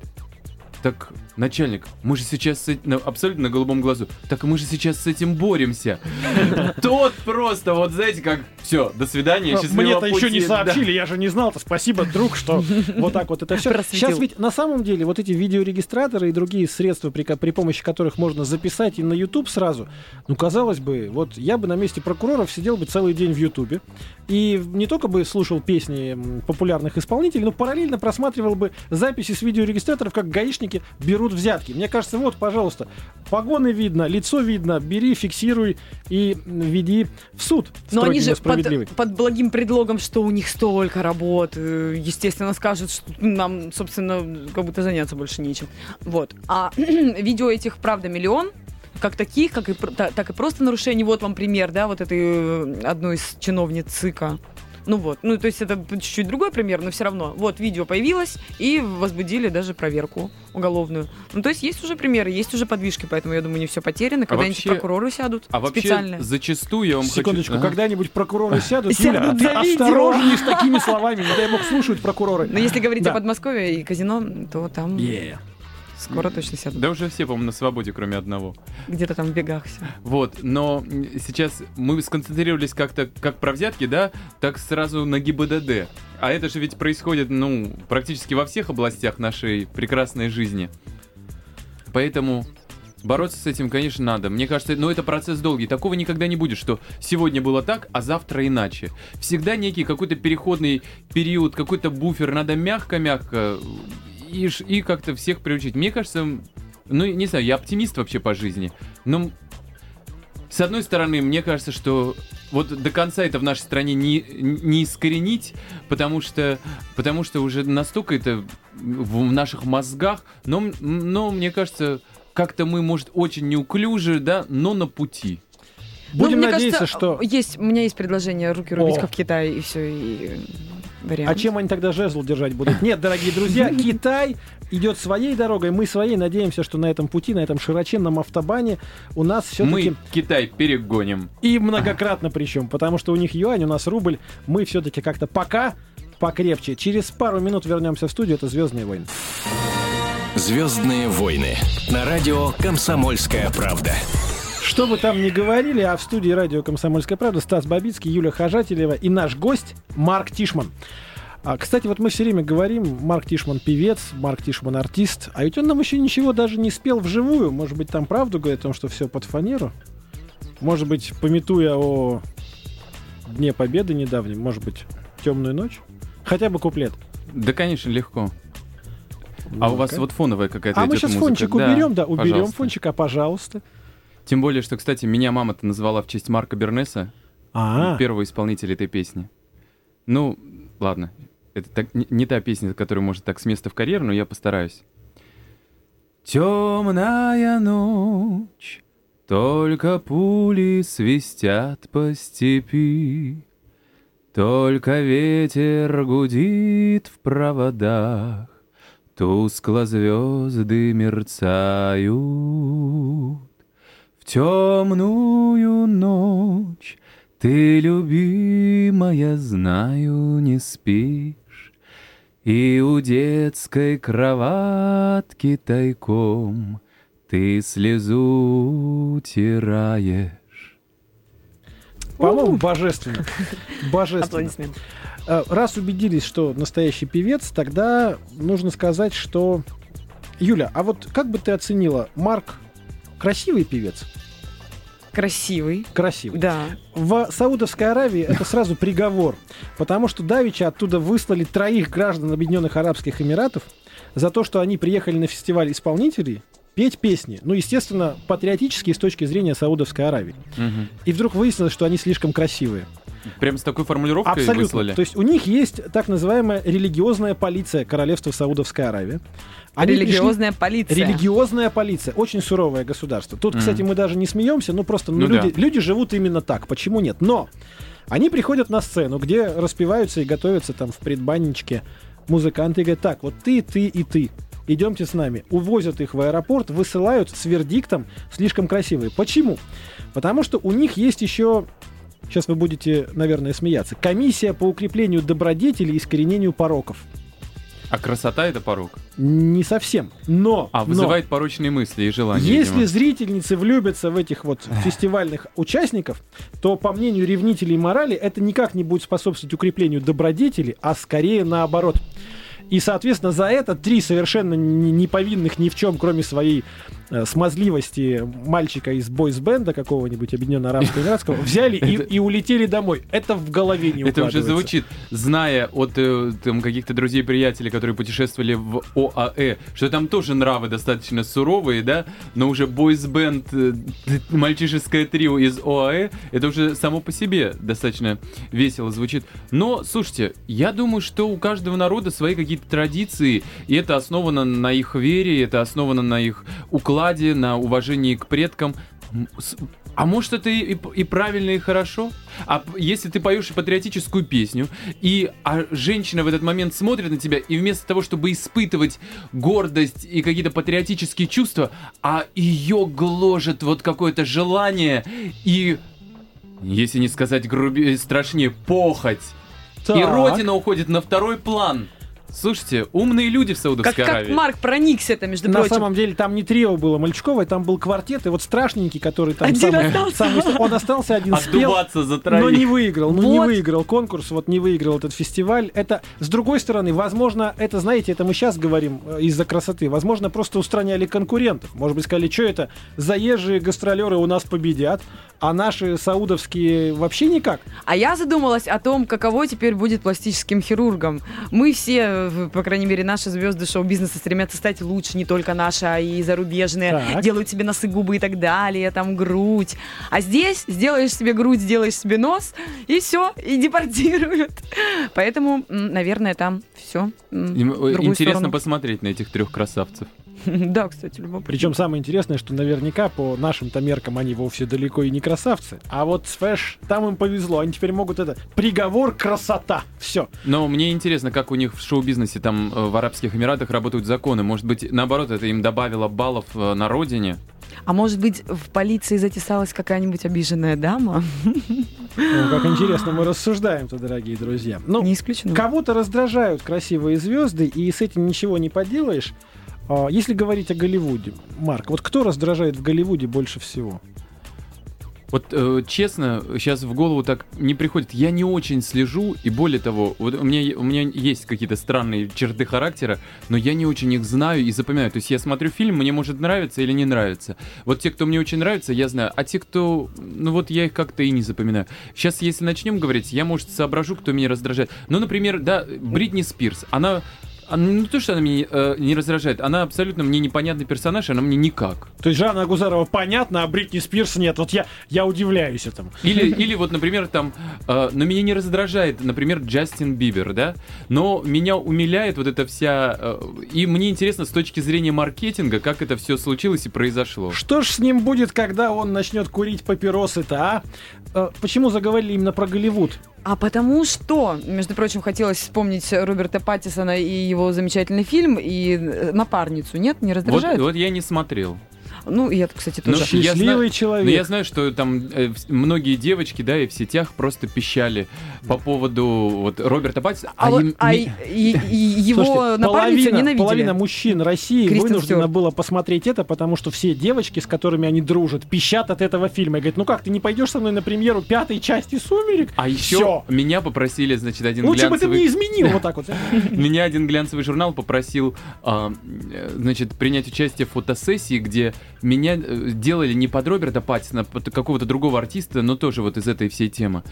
Speaker 4: так, начальник, мы же сейчас с эт- на- абсолютно на голубом глазу. Так мы же сейчас с этим боремся. [LAUGHS] Тот просто, вот знаете, как все, до свидания, счастливого
Speaker 2: Мне-то еще не
Speaker 4: пути». Да.
Speaker 2: сообщили, я же не знал-то. Спасибо, друг, что [LAUGHS] вот так вот это все. Сейчас ведь на самом деле вот эти видеорегистраторы и другие средства, при, при помощи которых можно записать и на YouTube сразу, ну, казалось бы, вот я бы на месте прокуроров сидел бы целый день в YouTube и не только бы слушал песни популярных исполнителей, но параллельно просматривал бы записи с видеорегистраторов, как гаишники берут взятки. Мне кажется, вот, пожалуйста, погоны видно, лицо видно, бери, фиксируй и веди в суд.
Speaker 3: Но они же под, под благим предлогом, что у них столько работ, э, естественно, скажут, что нам, собственно, как будто заняться больше нечем. Вот. А [CLEARS THROAT] видео этих, правда, миллион, как таких, как и, так и просто нарушений. Вот вам пример, да, вот этой э, одной из чиновниц ЦИКа. Ну вот, ну то есть это чуть-чуть другой пример, но все равно. Вот видео появилось и возбудили даже проверку уголовную. Ну то есть есть уже примеры, есть уже подвижки, поэтому я думаю, не все потеряно. Когда-нибудь
Speaker 4: вообще-
Speaker 3: прокуроры сядут
Speaker 4: А вообще,
Speaker 3: специально.
Speaker 4: зачастую я вам
Speaker 2: Секундочку,
Speaker 4: хочу...
Speaker 2: Когда-нибудь прокуроры сядут, [LAUGHS]
Speaker 3: Сядут
Speaker 2: Юля, осторожнее с такими словами, не дай бог слушают прокуроры.
Speaker 3: Но если говорить
Speaker 2: Да.
Speaker 3: о Подмосковье и казино, то там
Speaker 2: Yeah.
Speaker 3: Скоро точно сядут.
Speaker 4: Да уже все, по-моему, на свободе, кроме одного.
Speaker 3: Где-то там в бегах все.
Speaker 4: Вот, но сейчас мы сконцентрировались как-то как про взятки, да, так сразу на ГИБДД. А это же ведь происходит, ну, практически во всех областях нашей прекрасной жизни. Поэтому бороться с этим, конечно, надо. Мне кажется, но это процесс долгий. Такого никогда не будет, что сегодня было так, а завтра иначе. Всегда некий какой-то переходный период, какой-то буфер. Надо мягко-мягко и, и как-то всех приучить. Мне кажется, ну, не знаю, я оптимист вообще по жизни. Но с одной стороны, мне кажется, что вот до конца это в нашей стране не, не искоренить, потому что, потому что уже настолько это в наших мозгах, но, но мне кажется, как-то мы, может, очень неуклюже, да, но на пути.
Speaker 2: Будем
Speaker 3: Ну, мне
Speaker 2: надеяться,
Speaker 3: кажется,
Speaker 2: что...
Speaker 3: Есть, у меня есть предложение руки рубить,
Speaker 2: О.
Speaker 3: как в Китае, и все, и вариант.
Speaker 2: А чем они тогда жезл держать будут? Нет, дорогие друзья, [LAUGHS] Китай идет своей дорогой, мы своей. Надеемся, что на этом пути, на этом широченном автобане у нас все-таки
Speaker 4: Мы Китай перегоним.
Speaker 2: и многократно причем, потому что у них юань, у нас рубль, мы все-таки как-то пока покрепче. Через пару минут вернемся в студию, это «Звездные войны».
Speaker 1: Звездные войны на радио Комсомольская правда.
Speaker 2: Что бы там ни говорили, а в студии радио «Комсомольская правда» Стас Бабицкий, Юля Хожателева и наш гость Марк Тишман. А, кстати, вот мы все время говорим, Марк Тишман певец, Марк Тишман артист, а ведь он нам еще ничего даже не спел вживую. Может быть, там правду говорит о том, что все под фанеру? Может быть, пометуя о Дне Победы недавнем, может быть, темную ночь? Хотя бы куплет.
Speaker 4: Да, конечно, легко. А у вас
Speaker 2: Ну-ка.
Speaker 4: вот фоновая какая-то
Speaker 2: А мы сейчас
Speaker 4: музыка.
Speaker 2: фончик
Speaker 4: Да,
Speaker 2: уберем, да, уберем
Speaker 4: пожалуйста.
Speaker 2: фончик, а пожалуйста.
Speaker 4: Тем более, что, кстати, меня мама-то назвала в честь Марка Бернеса,
Speaker 2: А,
Speaker 4: первого исполнителя этой песни. Ну, ладно. Это так- не, не та песня, которая может так с места в карьер, но я постараюсь. Темная ночь, только пули свистят по степи, Только ветер гудит в проводах, Тускло звезды мерцают. В темную ночь ты, любимая, знаю, не спишь, И у детской кроватки тайком Ты слезу утираешь.
Speaker 2: по-моему, божественно. [LAUGHS] Божественно. Э, Раз убедились, что настоящий певец, тогда нужно сказать, что... Юля, а вот как бы ты оценила, Марк красивый певец?
Speaker 3: Красивый.
Speaker 2: Красивый.
Speaker 3: Да.
Speaker 2: В Саудовской Аравии это сразу приговор, потому что Давича оттуда выслали троих граждан Объединенных Арабских Эмиратов за то, что они приехали на фестиваль исполнителей петь песни. Ну, естественно, патриотические с точки зрения Саудовской Аравии.
Speaker 4: Мгм.
Speaker 2: И вдруг выяснилось, что они слишком красивые.
Speaker 4: Прям с такой формулировкой
Speaker 2: Абсолютно.
Speaker 4: выслали?
Speaker 2: То есть у них есть так называемая религиозная полиция Королевства Саудовской Аравии. Они пришли-
Speaker 3: Религиозная полиция.
Speaker 2: Религиозная полиция. Очень суровое государство. Тут,
Speaker 4: Мгм.
Speaker 2: кстати, мы даже не смеемся, ну просто ну,
Speaker 4: Ну
Speaker 2: люди,
Speaker 4: да.
Speaker 2: люди живут именно так. Почему нет? Но они приходят на сцену, где распеваются и готовятся там в предбанничке музыканты и говорят, так, вот ты, ты и ты. Идемте с нами. Увозят их в аэропорт, высылают с вердиктом слишком красивые. Почему? Потому что у них есть еще Сейчас вы будете, наверное, смеяться. Комиссия по укреплению добродетелей и искоренению пороков.
Speaker 4: А красота это порог.
Speaker 2: Не совсем. Но,
Speaker 4: А
Speaker 2: но
Speaker 4: вызывает порочные мысли и желания.
Speaker 2: Если
Speaker 4: видимо.
Speaker 2: зрительницы влюбятся в этих вот [LAUGHS] фестивальных участников, то, по мнению ревнителей морали, это никак не будет способствовать укреплению добродетели, а скорее наоборот. И, соответственно, за это три совершенно не не повинных ни в чем, кроме своей э, смазливости мальчика из бойсбенда какого-нибудь Объединенного Арабского Эмиратского взяли и, и улетели домой. Это в голове не
Speaker 4: Это уже
Speaker 2: укладывается.
Speaker 4: звучит, зная от э, там, каких-то друзей-приятелей, которые путешествовали в ОАЭ, что там тоже нравы достаточно суровые, да, но уже бойсбенд, э, мальчишеское трио из ОАЭ, это уже само по себе достаточно весело звучит. Но, слушайте, я думаю, что у каждого народа свои какие-то традиции, и это основано на их вере, это основано на их укладе, на уважении к предкам. А может это и, и- и правильно, и хорошо? А если ты поешь патриотическую песню, и а женщина в этот момент смотрит на тебя, и вместо того, чтобы испытывать гордость и какие-то патриотические чувства, а ее гложет вот какое-то желание и, если не сказать грубее, страшнее, похоть. И
Speaker 2: Так.
Speaker 4: родина уходит на второй план. Слушайте, умные люди в
Speaker 3: Как,
Speaker 4: Саудовской
Speaker 3: как
Speaker 4: Аравии.
Speaker 3: Марк проникся-то, между
Speaker 2: На
Speaker 3: прочим.
Speaker 2: самом деле там не трио было мальчиковое, там был квартет, и вот страшненький, который там
Speaker 3: Один
Speaker 2: самый-
Speaker 3: остался.
Speaker 2: самый- он остался один спел,
Speaker 4: Отдуваться за
Speaker 2: но
Speaker 4: троих.
Speaker 2: не выиграл, ну не
Speaker 3: Вот.
Speaker 2: выиграл конкурс, вот не выиграл этот фестиваль. Это, с другой стороны, возможно, это, знаете, это мы сейчас говорим э, из-за красоты, возможно, просто устраняли конкурентов. Может быть, сказали, что это, заезжие гастролеры у нас победят, а наши саудовские вообще никак.
Speaker 3: А я задумалась о том, каково теперь будет пластическим хирургом. Мы все, в- по крайней мере, наши звезды шоу-бизнеса стремятся стать лучше, не только наши, а и зарубежные.
Speaker 2: Так.
Speaker 3: Делают себе носы, губы и так далее, там грудь. А здесь сделаешь себе грудь, сделаешь себе нос, и все, и депортируют. Поэтому, наверное, там все.
Speaker 4: Им, э, Интересно посмотреть на этих трех красавцев. [LAUGHS]
Speaker 3: Да, кстати, любопытно.
Speaker 2: Причем самое интересное, что наверняка по нашим-то меркам они вовсе далеко и не красавцы. А вот с Фэш, там им повезло. Они теперь могут это... Приговор красота. Все.
Speaker 4: Но мне интересно, как у них в шоу-бизнесе там э, в Арабских Эмиратах работают законы. Может быть, наоборот, это им добавило баллов э, на родине.
Speaker 3: А может быть, в полиции затесалась какая-нибудь обиженная дама?
Speaker 2: Ну, как интересно мы рассуждаем-то, дорогие друзья. Ну,
Speaker 3: Не исключено.
Speaker 2: кого-то раздражают красивые звезды, и с этим ничего не поделаешь. А, Если говорить о Голливуде, Марк, вот кто раздражает в Голливуде больше всего?
Speaker 4: Вот э, честно, сейчас в голову так не приходит. Я не очень слежу, и более того, вот у меня, у меня есть какие-то странные черты характера, но я не очень их знаю и запоминаю. То есть я смотрю фильм, мне может нравиться или не нравится. Вот те, кто мне очень нравится, я знаю, а те, кто, ну вот я их как-то и не запоминаю. Сейчас, если начнем говорить, я, может, соображу, кто меня раздражает. Ну, например, да, Бритни Спирс, она... Она не то, что она меня э, не раздражает, она абсолютно мне непонятный персонаж, она мне никак.
Speaker 2: То есть Жанна Агузарова понятно, а Бритни Спирс нет. Вот я, я удивляюсь этому.
Speaker 4: Или, или вот, например, там, э, но меня не раздражает, например, Джастин Бибер, да, но меня умиляет вот эта вся, э, и мне интересно с точки зрения маркетинга, как это все случилось и произошло.
Speaker 2: Что ж с ним будет, когда он начнет курить папиросы-то, а? Э, Почему заговорили именно про Голливуд?
Speaker 3: А потому что, между прочим, хотелось вспомнить Роберта Паттисона и его замечательный фильм и э, напарницу. Нет, не
Speaker 4: Вот,
Speaker 3: раздражает?
Speaker 4: вот я не смотрел.
Speaker 3: Ну, я, кстати,
Speaker 4: Ну,
Speaker 3: тоже.
Speaker 4: я
Speaker 2: Счастливый
Speaker 4: знаю- Но
Speaker 2: человек.
Speaker 4: я знаю, что там э, многие девочки, да, и в сетях просто пищали по поводу вот Роберта Паттисона.
Speaker 3: А, вот-
Speaker 4: им-
Speaker 3: а и- и- и его
Speaker 2: Слушайте,
Speaker 3: напарницу
Speaker 2: половина,
Speaker 3: ненавидели.
Speaker 2: половина мужчин России
Speaker 3: Кристен
Speaker 2: вынуждена
Speaker 3: Стюарт.
Speaker 2: было посмотреть это, потому что все девочки, с которыми они дружат, пищат от этого фильма. И говорят, ну как, ты не пойдешь со мной на премьеру пятой части «Сумерек»?
Speaker 4: А еще
Speaker 2: Всё.
Speaker 4: меня попросили, значит, один
Speaker 2: Лучше бы ты
Speaker 4: глянцевый...
Speaker 2: мне изменил вот так вот. [LAUGHS]
Speaker 4: Меня один глянцевый журнал попросил, а, э, значит, принять участие в фотосессии, где меня э, делали не под Роберта Паттисона, а под какого-то другого артиста, но тоже вот из этой всей темы.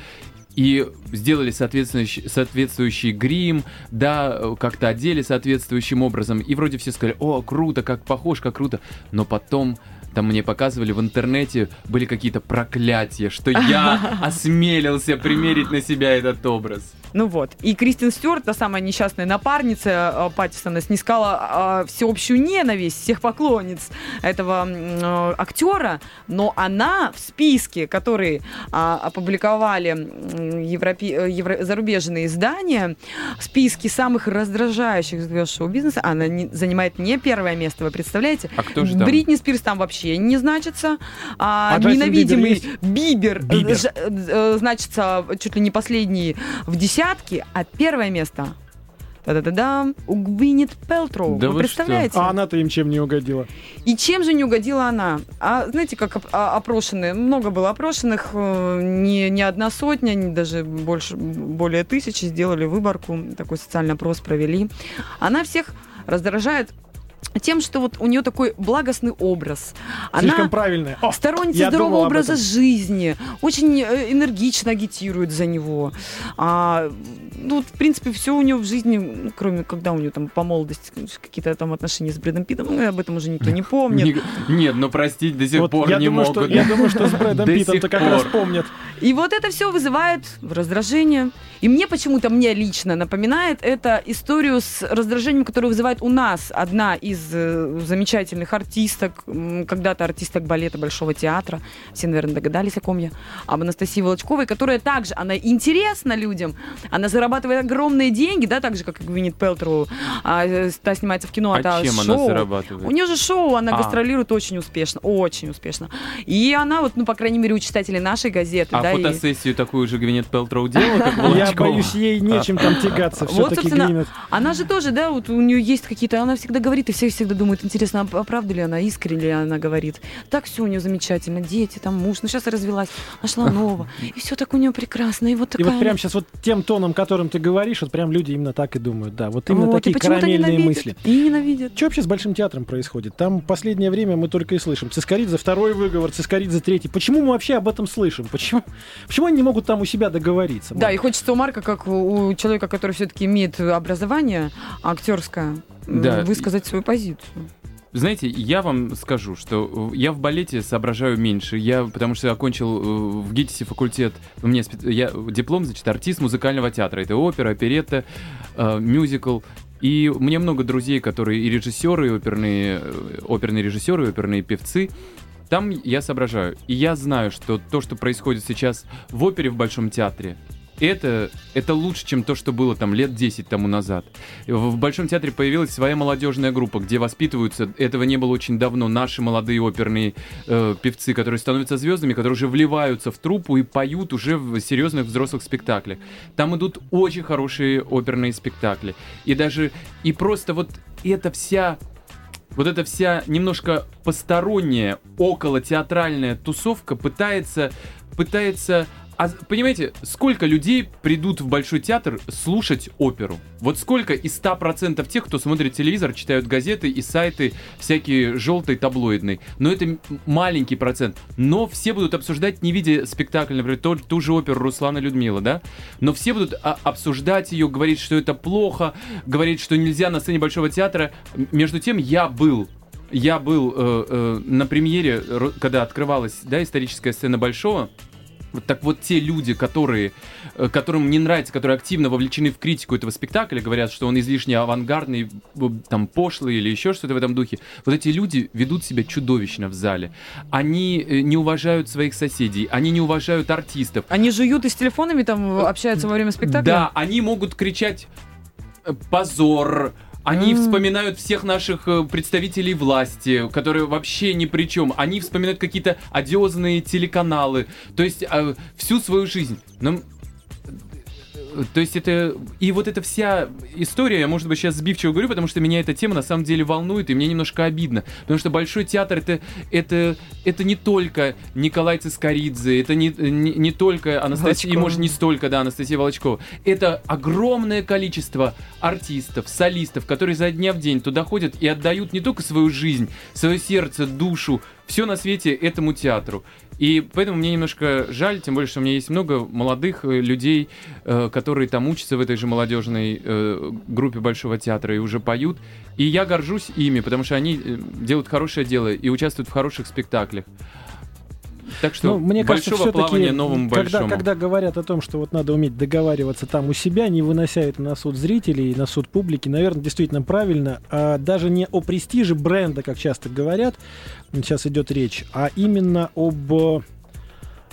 Speaker 4: И сделали соответствующий, соответствующий грим, да, как-то одели соответствующим образом. И вроде все сказали, о, круто, как похож, как круто. Но потом там мне показывали в интернете, были какие-то проклятия, что я [LAUGHS] осмелился примерить на себя этот образ.
Speaker 3: Ну вот. И Кристин Стюарт, та самая несчастная напарница э, Паттисона, снискала э, всеобщую ненависть всех поклонниц этого э, актера, но она в списке, который а, опубликовали м, европе- э, евро- зарубежные издания, в списке самых раздражающих звезд шоу-бизнеса, она не- занимает не первое место, вы представляете?
Speaker 4: А кто же там?
Speaker 3: Бритни Спирс там вообще не значится. А,
Speaker 2: А Джастин Бибер
Speaker 3: ненавидимый
Speaker 2: есть?
Speaker 3: Бибер,
Speaker 2: Бибер.
Speaker 3: ж- э, значится чуть ли не последний в десятке, а первое место Та-да-да-дам, у Гвинет Пелтроу.
Speaker 4: Да
Speaker 3: вы
Speaker 4: вы
Speaker 3: представляете?
Speaker 2: А она-то им чем не угодила.
Speaker 3: И чем же не угодила она? А знаете, как оп- а, опрошенные, много было опрошенных, э, не, не одна сотня, не даже больше, более тысячи сделали выборку, такой социальный опрос провели. Она всех раздражает тем, что вот у нее такой благостный образ.
Speaker 2: Слишком
Speaker 3: Она
Speaker 2: правильная. О,
Speaker 3: сторонница здорового образа
Speaker 2: этом.
Speaker 3: жизни, очень э, энергично агитирует за него. А, ну, вот, в принципе, все у нее в жизни, ну, кроме когда у нее там по молодости какие-то там отношения с Брэдом Питтом, ну, об этом уже никто не [LAUGHS] помнит.
Speaker 4: Не- Нет, но простить до сих
Speaker 2: Вот
Speaker 4: пор
Speaker 2: я
Speaker 4: не
Speaker 2: думаю,
Speaker 4: могут.
Speaker 2: Что, я думаю, что с [LAUGHS] Брэдом
Speaker 4: До
Speaker 2: Питтом-то
Speaker 4: сих
Speaker 2: как раз
Speaker 4: пор.
Speaker 2: помнят.
Speaker 3: И вот это все вызывает раздражение. И мне почему-то, мне лично напоминает это историю с раздражением, которое вызывает у нас одна из э, замечательных артисток, когда-то артисток балета Большого театра. Все, наверное, догадались, о ком я. Об Анастасии Волочковой, которая также, она интересна людям, она зарабатывает огромные деньги, да, так же, как и Гвинет Пелтроу. А, э, та снимается в кино,
Speaker 4: А
Speaker 3: та
Speaker 4: чем она
Speaker 3: шоу.
Speaker 4: зарабатывает?
Speaker 3: У нее же шоу, она
Speaker 4: А.
Speaker 3: гастролирует очень успешно, очень успешно. И она вот, ну, по крайней мере, у читателей нашей газеты,
Speaker 4: А
Speaker 3: да, и-
Speaker 4: фотосессию такую же Гвинет Пелтроу делала, как
Speaker 2: Я боюсь, ей нечем там тягаться.
Speaker 3: Вот,
Speaker 2: Все-таки
Speaker 3: собственно,
Speaker 2: Гвинет.
Speaker 3: Она же тоже, да, вот у нее есть какие-то, она всегда говорит, и все всегда думают, интересно, а правда ли она, искренне ли она говорит. Так все у нее замечательно, дети, там муж, ну сейчас развелась, нашла нового, и все так у нее прекрасно, и вот
Speaker 2: И
Speaker 3: такая...
Speaker 2: вот прямо сейчас вот тем тоном, которым ты говоришь, вот прям люди именно так и думают. Да, вот именно
Speaker 3: Вот, и
Speaker 2: такие карамельные мысли.
Speaker 3: И ненавидят.
Speaker 2: Что вообще с Большим театром происходит? Там последнее время мы только и слышим. Цискоридзе второй выговор, Цискоридзе третий. Почему мы вообще об этом слышим? Почему, почему они не могут там у себя договориться?
Speaker 3: Да, и хочется у Марка, как у человека, который все-таки имеет образование актерское,
Speaker 4: Да.
Speaker 3: высказать свою позицию.
Speaker 4: Знаете, я вам скажу, что э, я в балете соображаю меньше. Я, потому что окончил э, в ГИТИСе факультет, у меня я, диплом, значит, артист музыкального театра. Это опера, оперетта, э, мюзикл. И у меня много друзей, которые и режиссеры, и оперные, оперные режиссеры, и оперные певцы. Там я соображаю. И я знаю, что то, что происходит сейчас в опере в Большом театре, это, это лучше, чем то, что было там лет 10 тому назад. В Большом театре появилась своя молодежная группа, где воспитываются, этого не было очень давно, наши молодые оперные э, певцы, которые становятся звездами, которые уже вливаются в труппу и поют уже в серьезных взрослых спектаклях. Там идут очень хорошие оперные спектакли. И даже, и просто вот эта вся вот эта вся немножко посторонняя, около театральная тусовка пытается, пытается, а, понимаете, сколько людей придут в Большой театр слушать оперу? Вот сколько из 100% тех, кто смотрит телевизор, читают газеты и сайты всякие желтые, таблоидные. Но это маленький процент. Но все будут обсуждать, не видя спектакль, например, ту, ту же оперу Руслана Людмила, да? Но все будут а, обсуждать ее, говорить, что это плохо, говорить, что нельзя на сцене Большого театра. Между тем, я был я был э, э, на премьере, когда открывалась да, историческая сцена Большого. Вот так вот те люди, которые, э, которым не нравится, которые активно вовлечены в критику этого спектакля, говорят, что он излишне авангардный, б- там пошлый или еще что-то в этом духе. Вот эти люди ведут себя чудовищно в зале. Они э, не уважают своих соседей, они не уважают артистов.
Speaker 3: Они жуют и с телефонами там общаются во время спектакля?
Speaker 4: Да, они могут кричать э, позор. Они
Speaker 3: М.
Speaker 4: вспоминают всех наших э, представителей власти, которые вообще ни при чем. Они вспоминают какие-то одиозные телеканалы. То есть э, всю свою жизнь. Но, то есть это... И вот эта вся история, я, может быть, сейчас сбивчиво говорю, потому что меня эта тема на самом деле волнует, и мне немножко обидно. Потому что Большой театр это, это, это не только Николай Цискоридзе, это не, не, не только Анастасия, и
Speaker 3: Волочкова.
Speaker 4: может не столько, да, Анастасия Волочкова. Это огромное количество артистов, солистов, которые за дня в день туда ходят и отдают не только свою жизнь, свое сердце, душу, все на свете этому театру. И поэтому мне немножко жаль, тем более, что у меня есть много молодых э, людей, э, которые там учатся в этой же молодежной э, группе Большого театра и уже поют. И я горжусь ими, потому что они делают хорошее дело и участвуют в хороших спектаклях. Так что
Speaker 2: Ну, мне кажется, все-таки,
Speaker 4: плавания новому
Speaker 2: когда,
Speaker 4: большому.
Speaker 2: когда говорят о том, что вот надо уметь договариваться там у себя, не вынося это на суд зрителей, на суд публики, наверное, действительно правильно. А даже не о престиже бренда, как часто говорят, сейчас идет речь, а именно об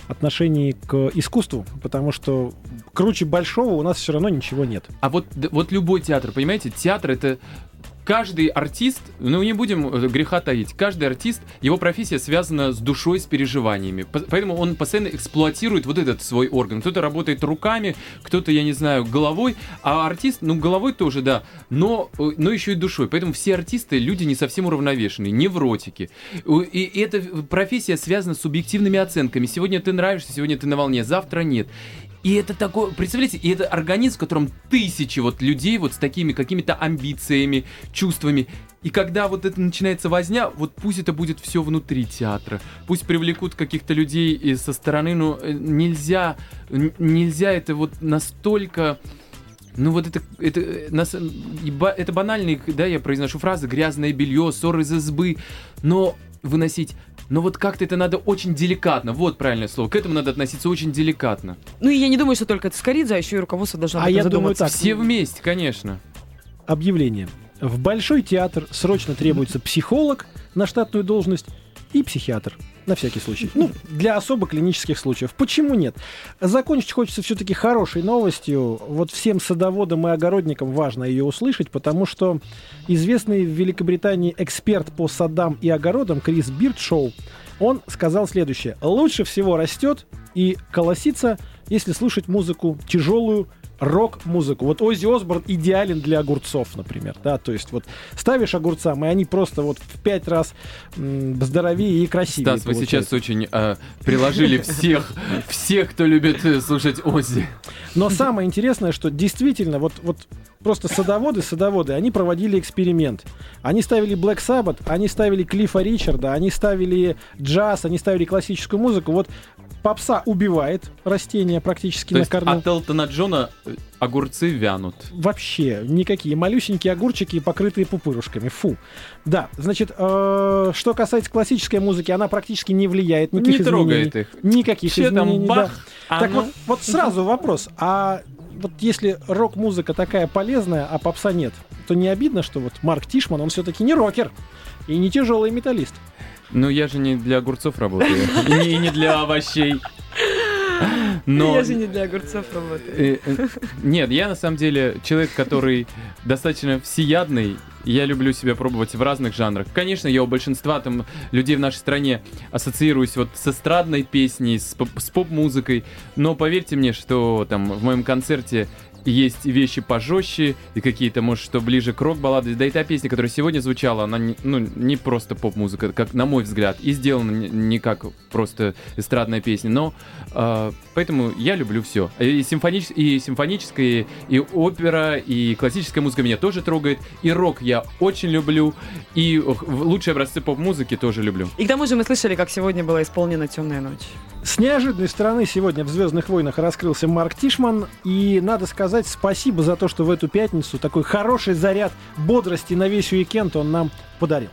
Speaker 2: отношении к искусству, потому что круче большого у нас все равно ничего нет.
Speaker 4: А вот, вот любой театр, понимаете, театр это каждый артист, ну не будем э, греха таить, каждый артист, его профессия связана с душой, с переживаниями. По- Поэтому он постоянно эксплуатирует вот этот свой орган. Кто-то работает руками, кто-то, я не знаю, головой, а артист, ну головой тоже, да, но, э, но еще и душой. Поэтому все артисты люди не совсем уравновешенные, невротики. И, и эта профессия связана с субъективными оценками. Сегодня ты нравишься, сегодня ты на волне, завтра нет. И это такое, представляете, и это организм, в котором тысячи вот людей вот с такими какими-то амбициями, чувствами. И когда вот это начинается возня, вот пусть это будет все внутри театра, пусть привлекут каких-то людей со стороны, но э, нельзя, нельзя это вот настолько... Ну вот это, это, э, нас, это банальные, да, я произношу фразы, грязное белье, ссоры из избы, но выносить, но вот как-то это надо очень деликатно, вот правильное слово, к этому надо относиться очень деликатно.
Speaker 3: Ну и я не думаю, что только это Скоридзе, а еще и руководство должно
Speaker 2: А я думаю
Speaker 3: задуматься.
Speaker 2: так.
Speaker 4: Все вместе, конечно.
Speaker 2: Объявление. В Большой театр срочно требуется психолог на штатную должность и психиатр. На всякий случай. Ну, для особо клинических случаев. Почему нет? Закончить хочется все-таки хорошей новостью. Вот всем садоводам и огородникам важно ее услышать, потому что известный в Великобритании эксперт по садам и огородам Крис Бирдшоу, он сказал следующее. Лучше всего растет и колосится, если слушать музыку тяжелую, рок-музыку. Вот Оззи Осборн идеален для огурцов, например, да, то есть вот ставишь огурцам, и они просто вот в пять раз здоровее и красивее
Speaker 4: Стас, вы
Speaker 2: получаются.
Speaker 4: сейчас очень э, приложили всех, всех, кто любит э, слушать Оззи.
Speaker 2: Но самое интересное, что действительно, вот, вот просто садоводы, садоводы, они проводили эксперимент. Они ставили Black Sabbath, они ставили Клиффа Ричарда, они ставили джаз, они ставили классическую музыку. Вот попса убивает растения практически
Speaker 4: То
Speaker 2: на корню.
Speaker 4: от Элтона Джона огурцы вянут.
Speaker 2: Вообще никакие. Малюсенькие огурчики, покрытые пупырушками. Фу. Да, значит, э, что касается классической музыки, она практически не влияет.
Speaker 4: Не
Speaker 2: Никаких
Speaker 4: трогает
Speaker 2: изменений.
Speaker 4: их.
Speaker 2: Никаких
Speaker 4: там
Speaker 2: изменений,
Speaker 4: бах,
Speaker 2: да.
Speaker 4: а
Speaker 2: Так
Speaker 4: ну.
Speaker 2: вот, вот сразу вопрос. А вот если рок-музыка такая полезная, а попса нет, то не обидно, что вот Марк Тишман, он все-таки не рокер и не тяжелый металлист.
Speaker 4: Ну, я же не для огурцов работаю. И не- для овощей. Но...
Speaker 3: Я же не для огурцов работаю.
Speaker 4: Э, э, Нет, я на самом деле человек, который достаточно всеядный. Я люблю себя пробовать в разных жанрах. Конечно, я у большинства там людей в нашей стране ассоциируюсь вот с эстрадной песней, с, поп- с поп-музыкой. Но поверьте мне, что там в моем концерте есть вещи пожестче, и какие-то, может, что ближе к рок-баллады. Да и та песня, которая сегодня звучала, она не, ну, не просто поп-музыка, как на мой взгляд, и сделана не, не как просто эстрадная песня. Но а, поэтому я люблю все. И, симфонич... и симфоническая, и опера, и классическая музыка меня тоже трогает. И рок я очень люблю. И лучшие образцы поп-музыки тоже люблю.
Speaker 3: И к тому же мы слышали, как сегодня была исполнена «Темная ночь».
Speaker 2: С неожиданной стороны сегодня в «Звездных войнах» раскрылся Марк Тишман. И надо сказать спасибо за то, что в эту пятницу такой хороший заряд бодрости на весь уикенд он нам подарил.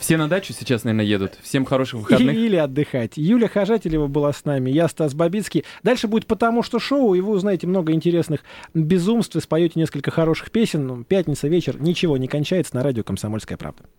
Speaker 4: Все на дачу сейчас, наверное, едут. Всем хороших выходных.
Speaker 2: Или отдыхать. Юля Хожателева была с нами, я Стас Бабицкий. Дальше будет «Потому что шоу», и вы узнаете много интересных безумств, и споете несколько хороших песен. Ну, Пятница, вечер, ничего не кончается на радио «Комсомольская правда».